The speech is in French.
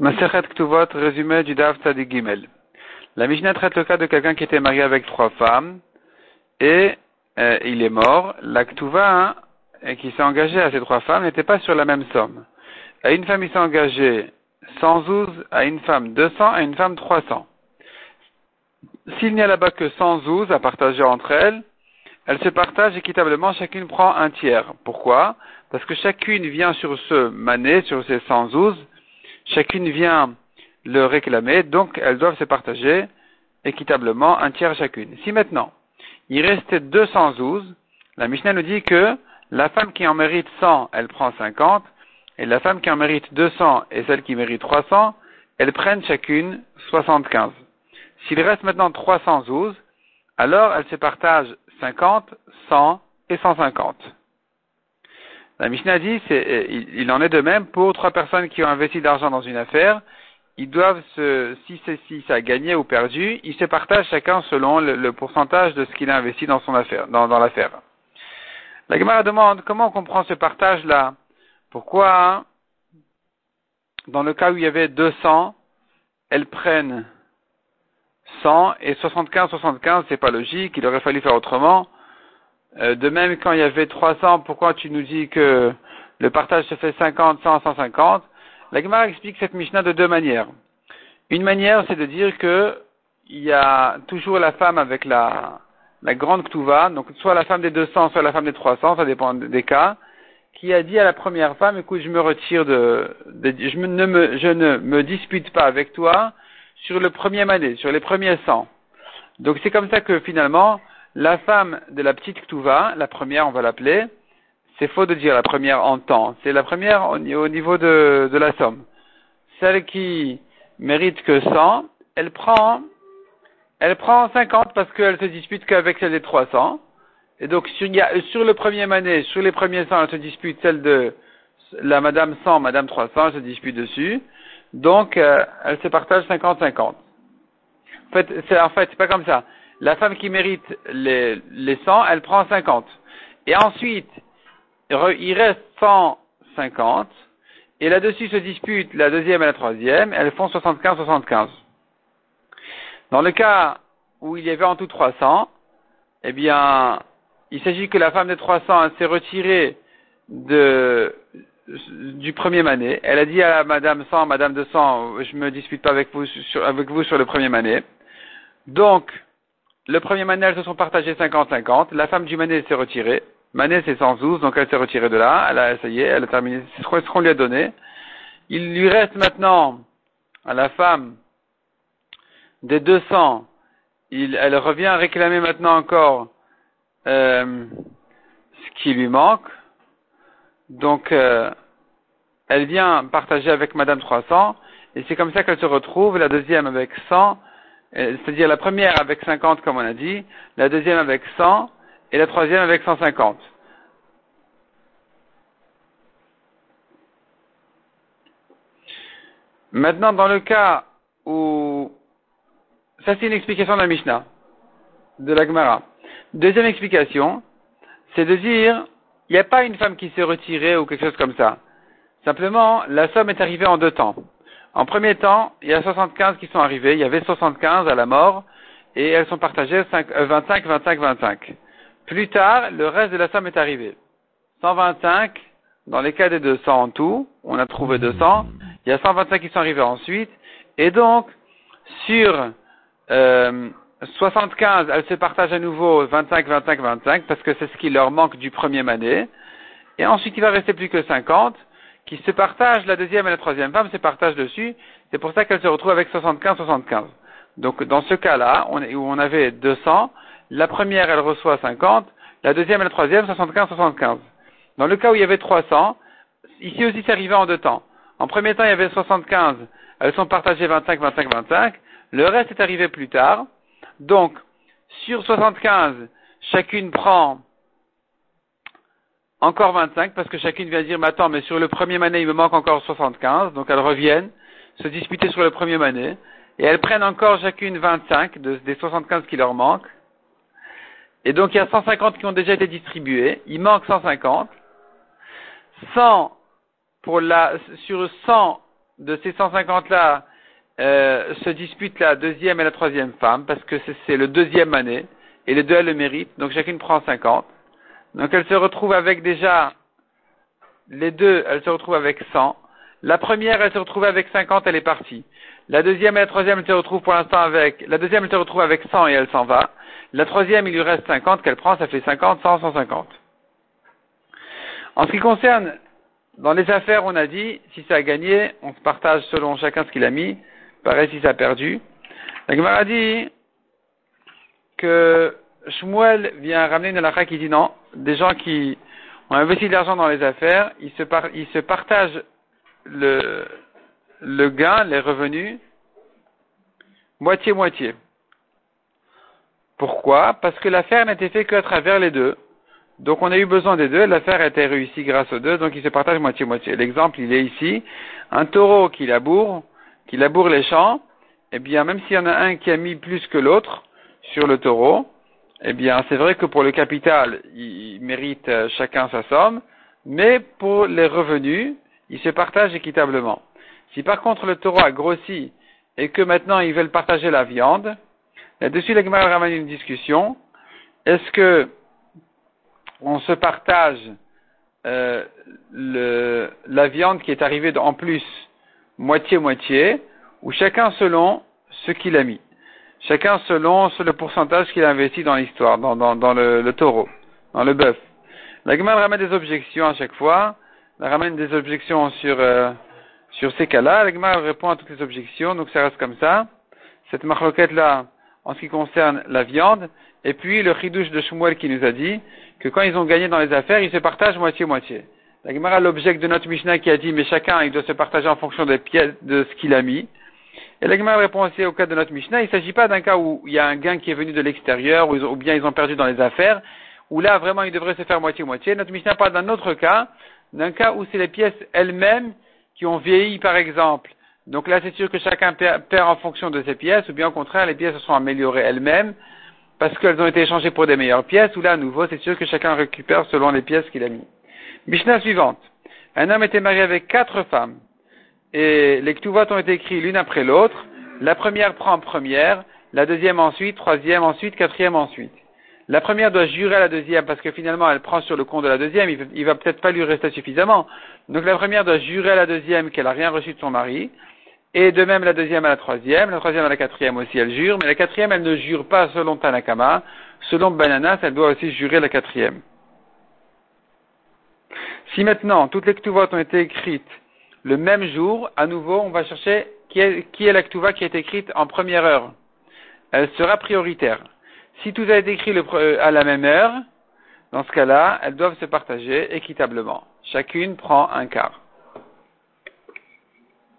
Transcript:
Masechet Ktuvot, résumé du Daf Gimel. La Mishnah traite le cas de quelqu'un qui était marié avec trois femmes et euh, il est mort. La Ktuva hein, qui s'est engagé à ces trois femmes n'était pas sur la même somme. À une femme, il s'est engagé 100 zouz, à une femme 200, à une femme 300. S'il n'y a là-bas que 100 zouz à partager entre elles, elles se partagent équitablement, chacune prend un tiers. Pourquoi? Parce que chacune vient sur ce mané, sur ces 100 zouz, chacune vient le réclamer, donc elles doivent se partager équitablement un tiers chacune. Si maintenant, il restait 200 zouz, la Mishnah nous dit que la femme qui en mérite 100, elle prend 50, et la femme qui en mérite 200 et celle qui mérite 300, elles prennent chacune 75. S'il reste maintenant 300 zouz, alors elles se partagent 50, 100 et 150. La Mishnah dit, c'est, il, en est de même pour trois personnes qui ont investi d'argent dans une affaire. Ils doivent se, si c'est si ça a gagné ou perdu, ils se partagent chacun selon le, pourcentage de ce qu'il a investi dans son affaire, dans, l'affaire. La Gemara demande comment on comprend ce partage-là? Pourquoi, dans le cas où il y avait 200, elles prennent 100 et 75, 75, c'est pas logique, il aurait fallu faire autrement. Euh, de même, quand il y avait 300, pourquoi tu nous dis que le partage se fait 50, 100, 150 La Gemara explique cette Mishnah de deux manières. Une manière, c'est de dire que il y a toujours la femme avec la, la grande Ktuva, donc soit la femme des 200, soit la femme des 300, ça dépend des cas, qui a dit à la première femme, écoute, je me retire de, je, ne me, je ne me dispute pas avec toi sur le premier année, sur les premiers 100. Donc c'est comme ça que finalement, la femme de la petite Ktuva, la première on va l'appeler, c'est faux de dire la première en temps, c'est la première au niveau de, de la somme. Celle qui mérite que 100, elle prend, elle prend 50 parce qu'elle se dispute qu'avec celle des 300. Et donc sur, sur le premier année, sur les premiers 100, elle se dispute celle de la madame 100, madame 300, elle se dispute dessus. Donc euh, elle se partage 50-50. En fait, c'est en fait, pas comme ça la femme qui mérite les, les 100, elle prend 50. Et ensuite, il reste 150, et là-dessus se disputent la deuxième et la troisième, elles font 75-75. Dans le cas où il y avait en tout 300, eh bien, il s'agit que la femme des 300 s'est retirée de, du premier mané. Elle a dit à madame 100, madame 200, je me dispute pas avec vous sur, avec vous sur le premier mané. Donc, le premier elles se sont partagées 50-50. La femme du mané s'est retirée. Mané, c'est 112, donc elle s'est retirée de là. Elle a essayé, elle a terminé ce qu'on lui a donné. Il lui reste maintenant à la femme des 200. Il, elle revient réclamer maintenant encore euh, ce qui lui manque. Donc, euh, elle vient partager avec Madame 300. Et c'est comme ça qu'elle se retrouve, la deuxième avec 100 euh, c'est-à-dire la première avec 50 comme on a dit, la deuxième avec 100 et la troisième avec 150. Maintenant, dans le cas où ça c'est une explication de la Mishnah, de la Gemara. Deuxième explication, c'est de dire il n'y a pas une femme qui s'est retirée ou quelque chose comme ça. Simplement, la somme est arrivée en deux temps. En premier temps, il y a 75 qui sont arrivés, il y avait 75 à la mort, et elles sont partagées 25, 25, 25. Plus tard, le reste de la somme est arrivé. 125, dans les cas des 200 en tout, on a trouvé 200, il y a 125 qui sont arrivés ensuite, et donc, sur euh, 75, elles se partagent à nouveau 25, 25, 25, parce que c'est ce qui leur manque du premier année, et ensuite il va rester plus que 50, qui se partagent, la deuxième et la troisième femme se partagent dessus, c'est pour ça qu'elle se retrouve avec 75-75. Donc dans ce cas-là, où on avait 200, la première elle reçoit 50, la deuxième et la troisième 75-75. Dans le cas où il y avait 300, ici aussi c'est arrivé en deux temps. En premier temps il y avait 75, elles sont partagées 25, 25, 25, le reste est arrivé plus tard. Donc sur 75, chacune prend encore 25, parce que chacune vient dire, mais attends, mais sur le premier mané, il me manque encore 75, donc elles reviennent se disputer sur le premier mané, et elles prennent encore chacune 25 des 75 qui leur manquent, et donc il y a 150 qui ont déjà été distribués, il manque 150, 100 pour sur 100 de ces 150-là euh, se disputent la deuxième et la troisième femme, parce que c'est le deuxième année, et les deux elles le méritent, donc chacune prend 50. Donc elle se retrouve avec déjà, les deux, elles se retrouvent avec 100. La première, elle se retrouve avec 50, elle est partie. La deuxième et la troisième, elle se retrouvent pour l'instant avec, la deuxième, elle se retrouve avec 100 et elle s'en va. La troisième, il lui reste 50 qu'elle prend, ça fait 50, 100, 150. En ce qui concerne, dans les affaires, on a dit, si ça a gagné, on se partage selon chacun ce qu'il a mis. Pareil si ça a perdu. La Gemara dit que Shmuel vient ramener une halakha qui dit non, des gens qui ont investi de l'argent dans les affaires, ils se, partagent le, le gain, les revenus, moitié-moitié. Pourquoi? Parce que l'affaire n'était faite qu'à travers les deux. Donc on a eu besoin des deux, l'affaire a été réussie grâce aux deux, donc ils se partagent moitié-moitié. L'exemple, il est ici, un taureau qui laboure, qui laboure les champs, eh bien même s'il y en a un qui a mis plus que l'autre sur le taureau, eh bien c'est vrai que pour le capital, il mérite euh, chacun sa somme, mais pour les revenus, ils se partagent équitablement. Si par contre le taureau a grossi et que maintenant ils veulent partager la viande, là-dessus la ramène une discussion. Est-ce que on se partage euh, la viande qui est arrivée en plus moitié-moitié, ou chacun selon ce qu'il a mis? Chacun selon le pourcentage qu'il a investi dans l'histoire, dans, dans, le, taureau, dans le bœuf. La Gemara ramène des objections à chaque fois, elle ramène des objections sur, euh, sur ces cas-là. La Gemara répond à toutes les objections, donc ça reste comme ça. Cette marloquette-là, en ce qui concerne la viande, et puis le chidouche de Shmuel qui nous a dit que quand ils ont gagné dans les affaires, ils se partagent moitié-moitié. La Gemara l'objet de notre Mishnah qui a dit, mais chacun, il doit se partager en fonction des pièces, de ce qu'il a mis. Et la répond aussi au cas de notre Mishnah, il ne s'agit pas d'un cas où il y a un gain qui est venu de l'extérieur, ou, bien ils ont perdu dans les affaires, où là, vraiment, ils devraient se faire moitié-moitié. Notre Mishnah parle d'un autre cas, d'un cas où c'est les pièces elles-mêmes qui ont vieilli, par exemple. Donc là, c'est sûr que chacun perd, en fonction de ses pièces, ou bien au contraire, les pièces se sont améliorées elles-mêmes, parce qu'elles ont été échangées pour des meilleures pièces, ou là, à nouveau, c'est sûr que chacun récupère selon les pièces qu'il a mis. Mishnah suivante. Un homme était marié avec quatre femmes. Et les ktuvot ont été écrits l'une après l'autre. La première prend première, la deuxième ensuite, troisième ensuite, quatrième ensuite. La première doit jurer à la deuxième parce que finalement elle prend sur le compte de la deuxième, il, va peut-être pas lui rester suffisamment. Donc la première doit jurer à la deuxième qu'elle a rien reçu de son mari. Et de même la deuxième à la troisième, la troisième à la quatrième aussi elle jure, mais la quatrième elle ne jure pas selon Tanakama, selon Bananas elle doit aussi jurer la quatrième. Si maintenant toutes les ktuvot ont été écrites le même jour, à nouveau on va chercher qui est, qui est la ktuva qui est écrite en première heure. Elle sera prioritaire. Si tout a été écrit euh, à la même heure, dans ce cas-là, elles doivent se partager équitablement. Chacune prend un quart.